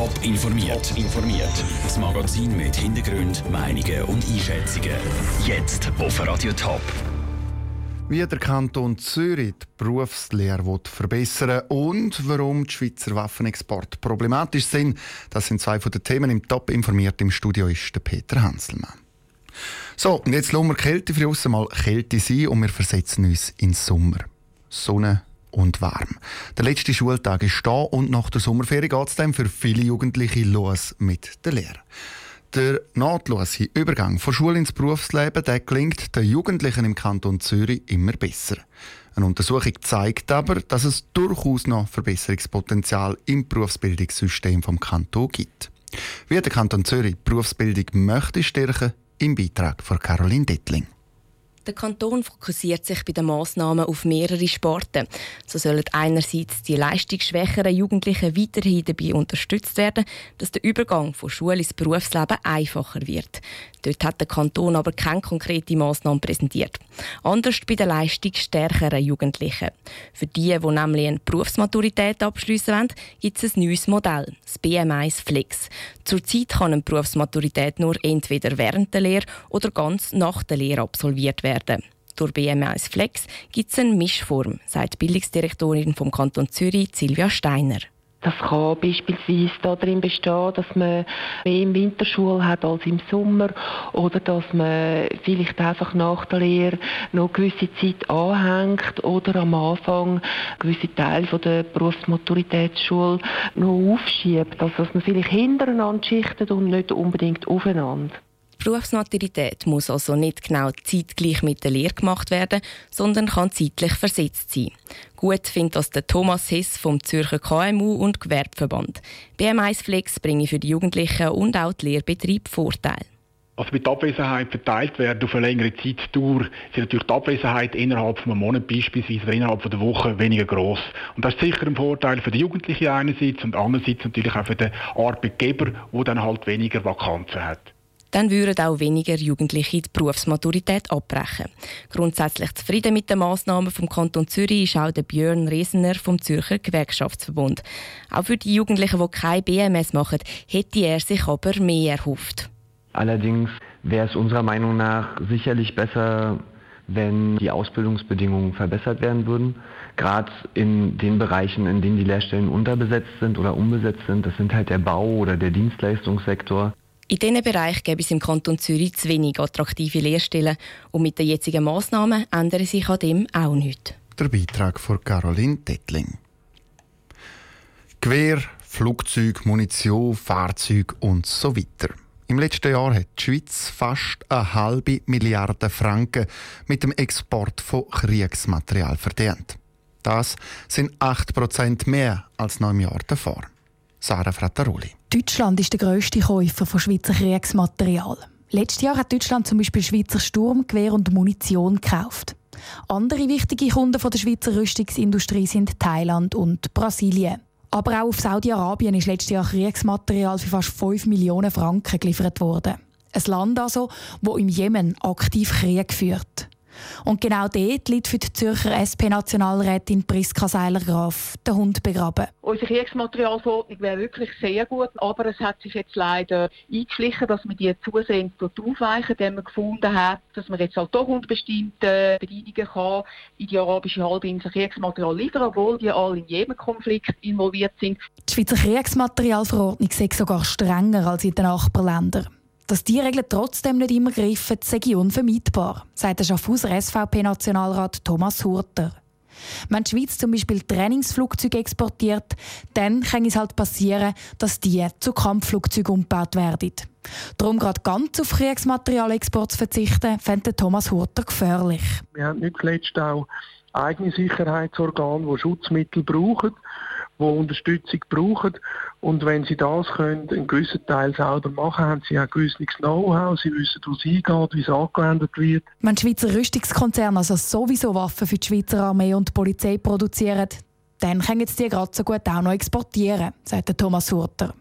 Top informiert. informiert. Das Magazin mit Hintergrund, Meinungen und Einschätzungen. Jetzt auf Radio Top. Wie der Kanton Zürich die Berufslehre verbessern und warum die Schweizer Waffenexport problematisch sind, das sind zwei von den Themen im Top informiert. Im Studio ist der Peter Hanselmann. So, und jetzt lassen wir Kälte für uns mal Kälte sein und wir versetzen uns in Sommer. Sonne, und warm. Der letzte Schultag ist da und nach der Sommerferie geht es dann für viele Jugendliche los mit der Lehre. Der nahtlose Übergang von Schule ins Berufsleben der gelingt den Jugendlichen im Kanton Zürich immer besser. Eine Untersuchung zeigt aber, dass es durchaus noch Verbesserungspotenzial im Berufsbildungssystem vom Kanton gibt. Wie der Kanton Zürich Berufsbildung möchte stärken, im Beitrag von Caroline Dettling. Der Kanton fokussiert sich bei den Massnahmen auf mehrere Sporten. So sollen einerseits die leistungsschwächeren Jugendlichen weiterhin dabei unterstützt werden, dass der Übergang von Schule ins Berufsleben einfacher wird. Dort hat der Kanton aber keine konkrete Massnahmen präsentiert. Anders bei den leistungsstärkeren Jugendlichen. Für die, die nämlich eine Berufsmaturität abschließen wollen, gibt es ein neues Modell, das BM1 Flex. Zurzeit kann eine Berufsmaturität nur entweder während der Lehre oder ganz nach der Lehre absolviert werden. Durch BM1 Flex gibt es eine Mischform, sagt die Bildungsdirektorin vom Kanton Zürich Silvia Steiner. Das kann beispielsweise darin bestehen, dass man mehr im Winterschule hat als im Sommer oder dass man vielleicht einfach nach der Lehre noch gewisse Zeit anhängt oder am Anfang gewisse Teile der Berufsmaturitätsschule noch aufschiebt. Also dass man vielleicht hintereinander schichtet und nicht unbedingt aufeinander. Die Berufsmaturität muss also nicht genau zeitgleich mit der Lehre gemacht werden, sondern kann zeitlich versetzt sein. Gut findet das der Thomas Hess vom Zürcher KMU und Gewerbeverband. BM1 Flex bringe für die Jugendlichen und auch die Lehrbetriebe Vorteile. Also mit Abwesenheit verteilt werden auf eine längere Zeitdauer ist natürlich die Abwesenheit innerhalb von einem Monat beispielsweise oder innerhalb von der Woche weniger groß. Und das ist sicher ein Vorteil für die Jugendlichen einerseits und andererseits natürlich auch für den Arbeitgeber, der dann halt weniger Vakanzen hat dann würden auch weniger Jugendliche die Berufsmaturität abbrechen. Grundsätzlich zufrieden mit den Massnahmen vom Kanton Zürich ist auch der Björn Resener vom Zürcher Gewerkschaftsverbund. Auch für die Jugendlichen, die kein BMS machen, hätte er sich aber mehr erhofft. Allerdings wäre es unserer Meinung nach sicherlich besser, wenn die Ausbildungsbedingungen verbessert werden würden. Gerade in den Bereichen, in denen die Lehrstellen unterbesetzt sind oder unbesetzt sind, das sind halt der Bau oder der Dienstleistungssektor. In diesen Bereich gäbe es im Kanton Zürich zu wenig attraktive Lehrstellen und mit den jetzigen Massnahmen ändere sich an dem auch nichts. Der Beitrag von Caroline Dettling. Gewehr, Flugzeug, Munition, Fahrzeug und so weiter. Im letzten Jahr hat die Schweiz fast eine halbe Milliarde Franken mit dem Export von Kriegsmaterial verdient. Das sind 8% mehr als noch im Jahr davor. Sarah Frattaroli. Deutschland ist der grösste Käufer von Schweizer Kriegsmaterial. Letztes Jahr hat Deutschland zum Beispiel Schweizer Sturmgewehr und Munition gekauft. Andere wichtige Kunden der Schweizer Rüstungsindustrie sind Thailand und Brasilien. Aber auch auf Saudi-Arabien ist letztes Jahr Kriegsmaterial für fast 5 Millionen Franken geliefert worden. Ein Land also, wo im Jemen aktiv Krieg führt. Und genau dort liegt für die Zürcher SP-Nationalrätin Priska Seiler-Graf der Hund begraben. Unsere Kriegsmaterialverordnung wäre wirklich sehr gut, aber es hat sich jetzt leider eingeschlichen, dass man die zusehends aufweichen, indem man gefunden hat, dass man jetzt halt doch unter bestimmten Bedingungen kann in die arabische Halbinsel Kriegsmaterial liefern, obwohl die alle in jedem Konflikt involviert sind. Die Schweizer Kriegsmaterialverordnung ist sogar strenger als in den Nachbarländern. Dass die Regeln trotzdem nicht immer greifen, sei unvermeidbar, sagt der Schaffhauser SVP-Nationalrat Thomas Hurter. Wenn die Schweiz zum Beispiel Trainingsflugzeuge exportiert, dann kann es halt passieren, dass die zu Kampfflugzeugen umgebaut werden. Darum gerade ganz auf Kriegsmaterialexport zu verzichten, fände Thomas Hurter gefährlich. Wir haben nicht zuletzt auch eigene Sicherheitsorgane, die Schutzmittel brauchen die Unterstützung brauchen. Und wenn sie das können, einen gewissen Teil selber machen, haben sie auch ein gewisses Know-how, sie wissen, wo es eingeht, wie es angewendet wird. Wenn Schweizer Rüstungskonzerne also sowieso Waffen für die Schweizer Armee und Polizei produzieren, dann können sie die gerade so gut auch noch exportieren, sagt Thomas Hurter.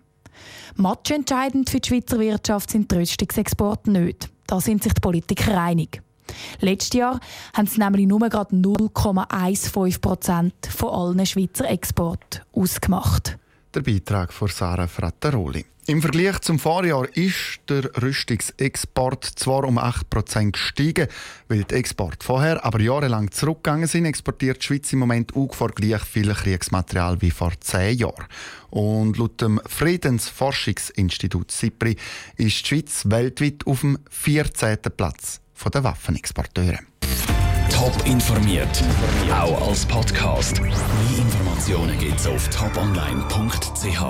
Matchentscheidend für die Schweizer Wirtschaft sind die Rüstungsexporte nicht. Da sind sich die Politiker einig. Letztes Jahr haben sie nämlich nur gerade 0,15 Prozent von allen Schweizer Exporten ausgemacht. Der Beitrag von Sarah Frattaroli. Im Vergleich zum Vorjahr ist der Rüstungsexport zwar um 8% gestiegen, weil die Exporte vorher aber jahrelang zurückgegangen sind, exportiert die Schweiz im Moment ungefähr gleich viel Kriegsmaterial wie vor zehn Jahren. Und laut dem Friedensforschungsinstitut SIPRI ist die Schweiz weltweit auf dem 14. Platz der Waffenexporteure. Top informiert, auch als Podcast. Mehr Informationen gibt es auf toponline.ch.